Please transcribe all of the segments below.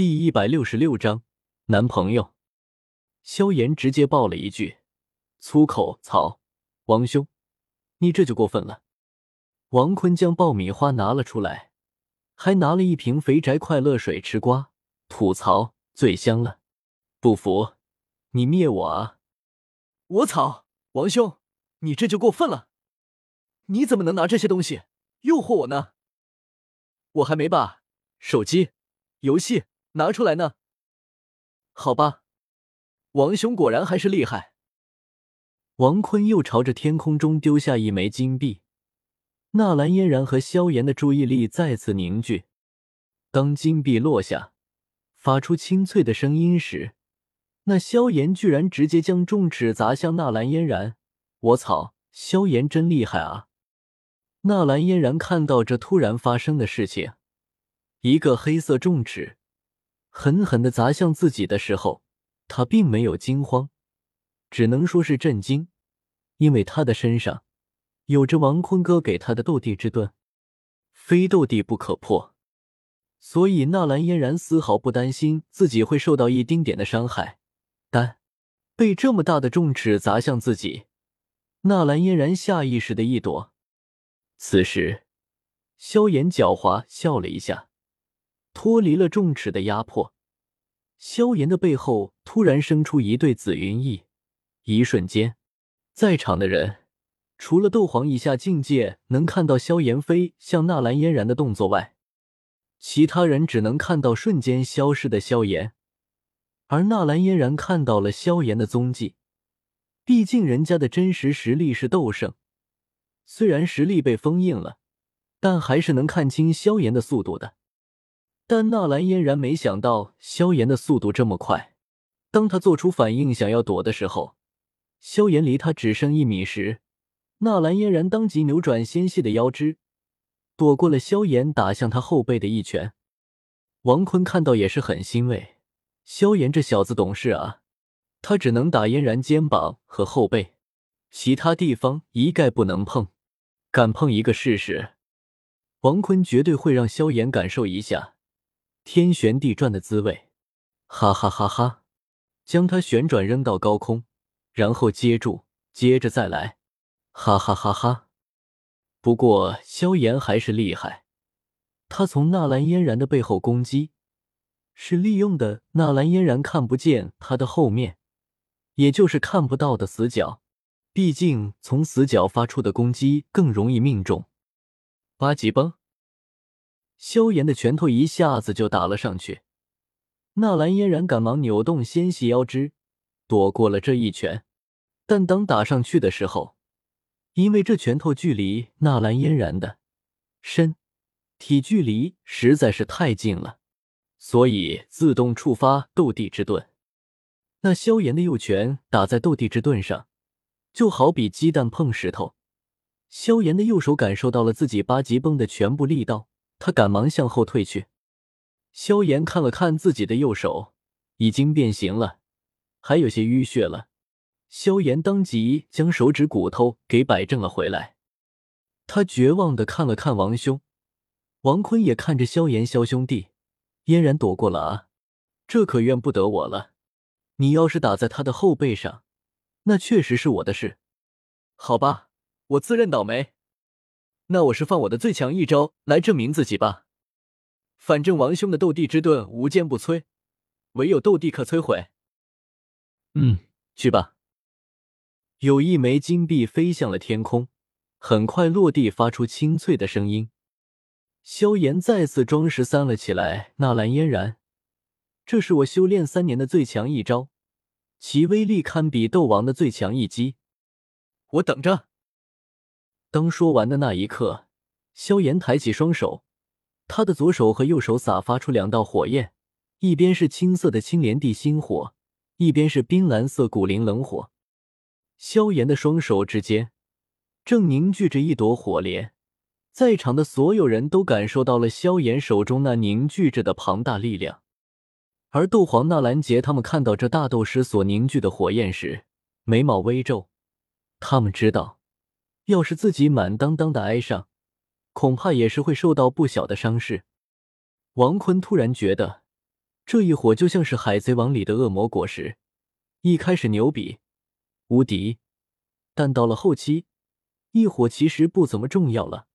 第一百六十六章男朋友。萧炎直接爆了一句粗口：“操，王兄，你这就过分了。”王坤将爆米花拿了出来，还拿了一瓶肥宅快乐水吃瓜，吐槽：“最香了，不服你灭我啊！”我操，王兄，你这就过分了！你怎么能拿这些东西诱惑我呢？我还没把手机、游戏拿出来呢。好吧，王兄果然还是厉害。王坤又朝着天空中丢下一枚金币，纳兰嫣然和萧炎的注意力再次凝聚。当金币落下，发出清脆的声音时。那萧炎居然直接将重尺砸向纳兰嫣然，我操，萧炎真厉害啊！纳兰嫣然看到这突然发生的事情，一个黑色重尺狠狠的砸向自己的时候，他并没有惊慌，只能说是震惊，因为他的身上有着王坤哥给他的斗帝之盾，非斗帝不可破，所以纳兰嫣然丝毫不担心自己会受到一丁点的伤害。但被这么大的重尺砸向自己，纳兰嫣然下意识的一躲。此时，萧炎狡猾笑了一下，脱离了重尺的压迫。萧炎的背后突然生出一对紫云翼，一瞬间，在场的人除了斗皇以下境界能看到萧炎飞向纳兰嫣然的动作外，其他人只能看到瞬间消失的萧炎。而纳兰嫣然看到了萧炎的踪迹，毕竟人家的真实实力是斗圣，虽然实力被封印了，但还是能看清萧炎的速度的。但纳兰嫣然没想到萧炎的速度这么快，当他做出反应想要躲的时候，萧炎离他只剩一米时，纳兰嫣然当即扭转纤细的腰肢，躲过了萧炎打向他后背的一拳。王坤看到也是很欣慰。萧炎这小子懂事啊，他只能打嫣然肩膀和后背，其他地方一概不能碰，敢碰一个试试。王坤绝对会让萧炎感受一下天旋地转的滋味，哈哈哈哈！将它旋转扔到高空，然后接住，接着再来，哈哈哈哈！不过萧炎还是厉害，他从纳兰嫣然的背后攻击。是利用的纳兰嫣然看不见他的后面，也就是看不到的死角。毕竟从死角发出的攻击更容易命中。八级崩，萧炎的拳头一下子就打了上去。纳兰嫣然赶忙扭动纤细腰肢，躲过了这一拳。但当打上去的时候，因为这拳头距离纳兰嫣然的身体距离实在是太近了。所以自动触发斗帝之盾。那萧炎的右拳打在斗帝之盾上，就好比鸡蛋碰石头。萧炎的右手感受到了自己八级崩的全部力道，他赶忙向后退去。萧炎看了看自己的右手，已经变形了，还有些淤血了。萧炎当即将手指骨头给摆正了回来。他绝望的看了看王兄，王坤也看着萧炎，萧兄弟。嫣然躲过了啊，这可怨不得我了。你要是打在他的后背上，那确实是我的事。好吧，我自认倒霉。那我是放我的最强一招来证明自己吧。反正王兄的斗帝之盾无坚不摧，唯有斗帝可摧毁。嗯，去吧。有一枚金币飞向了天空，很快落地，发出清脆的声音。萧炎再次装十三了起来。纳兰嫣然，这是我修炼三年的最强一招，其威力堪比斗王的最强一击。我等着。当说完的那一刻，萧炎抬起双手，他的左手和右手散发出两道火焰，一边是青色的青莲地心火，一边是冰蓝色古灵冷火。萧炎的双手之间正凝聚着一朵火莲。在场的所有人都感受到了萧炎手中那凝聚着的庞大力量，而斗皇纳兰杰他们看到这大斗师所凝聚的火焰时，眉毛微皱。他们知道，要是自己满当当的挨上，恐怕也是会受到不小的伤势。王坤突然觉得，这一火就像是海贼王里的恶魔果实，一开始牛逼无敌，但到了后期，一火其实不怎么重要了。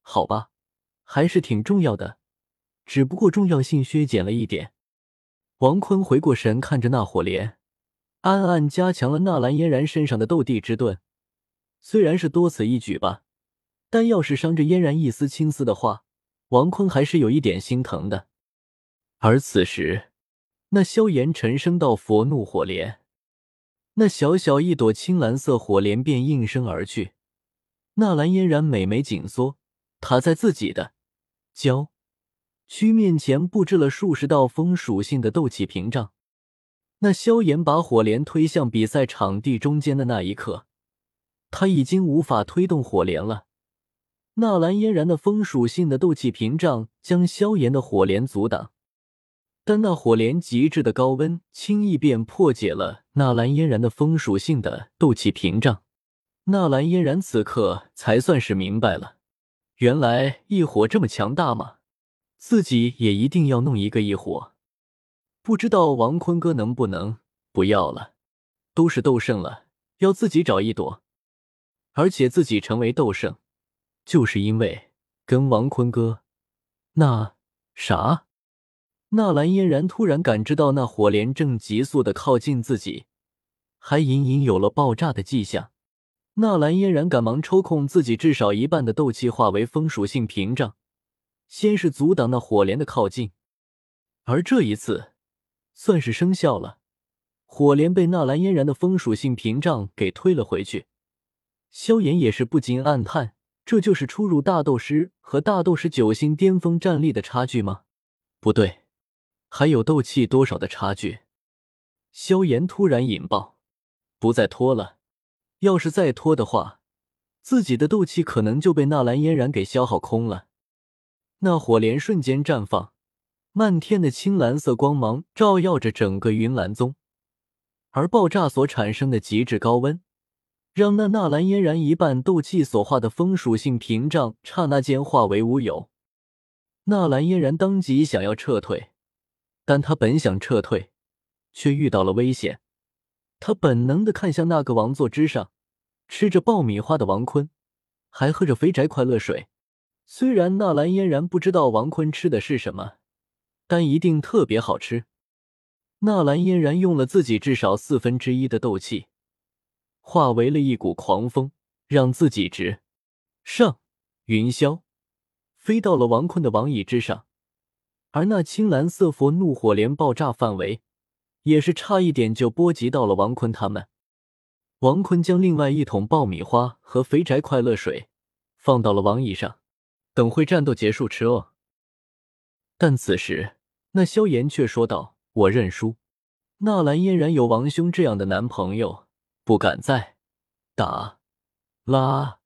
好吧，还是挺重要的，只不过重要性削减了一点。王坤回过神，看着那火莲，暗暗加强了纳兰嫣然身上的斗帝之盾。虽然是多此一举吧，但要是伤着嫣然一丝青丝的话，王坤还是有一点心疼的。而此时，那萧炎沉声道：“佛怒火莲。”那小小一朵青蓝色火莲便应声而去。纳兰嫣然美眉紧缩，她在自己的娇躯面前布置了数十道风属性的斗气屏障。那萧炎把火莲推向比赛场地中间的那一刻，他已经无法推动火莲了。纳兰嫣然的风属性的斗气屏障将萧炎的火莲阻挡。但那火莲极致的高温，轻易便破解了纳兰嫣然的风属性的斗气屏障。纳兰嫣然此刻才算是明白了，原来异火这么强大吗？自己也一定要弄一个异火。不知道王坤哥能不能不要了？都是斗圣了，要自己找一朵。而且自己成为斗圣，就是因为跟王坤哥那啥。纳兰嫣然突然感知到那火莲正急速的靠近自己，还隐隐有了爆炸的迹象。纳兰嫣然赶忙抽空自己至少一半的斗气化为风属性屏障，先是阻挡那火莲的靠近。而这一次算是生效了，火莲被纳兰嫣然的风属性屏障给推了回去。萧炎也是不禁暗叹：这就是初入大斗师和大斗师九星巅峰战力的差距吗？不对。还有斗气多少的差距？萧炎突然引爆，不再拖了。要是再拖的话，自己的斗气可能就被纳兰嫣然给消耗空了。那火莲瞬间绽放，漫天的青蓝色光芒照耀着整个云岚宗，而爆炸所产生的极致高温，让那纳兰嫣然一半斗气所化的风属性屏障刹那间化为乌有。纳兰嫣然当即想要撤退。但他本想撤退，却遇到了危险。他本能的看向那个王座之上，吃着爆米花的王坤，还喝着肥宅快乐水。虽然纳兰嫣然不知道王坤吃的是什么，但一定特别好吃。纳兰嫣然用了自己至少四分之一的斗气，化为了一股狂风，让自己直上云霄，飞到了王坤的王椅之上。而那青蓝色佛怒火莲爆炸范围，也是差一点就波及到了王坤他们。王坤将另外一桶爆米花和肥宅快乐水放到了王椅上，等会战斗结束吃哦。但此时，那萧炎却说道：“我认输。”纳兰嫣然有王兄这样的男朋友，不敢再打拉。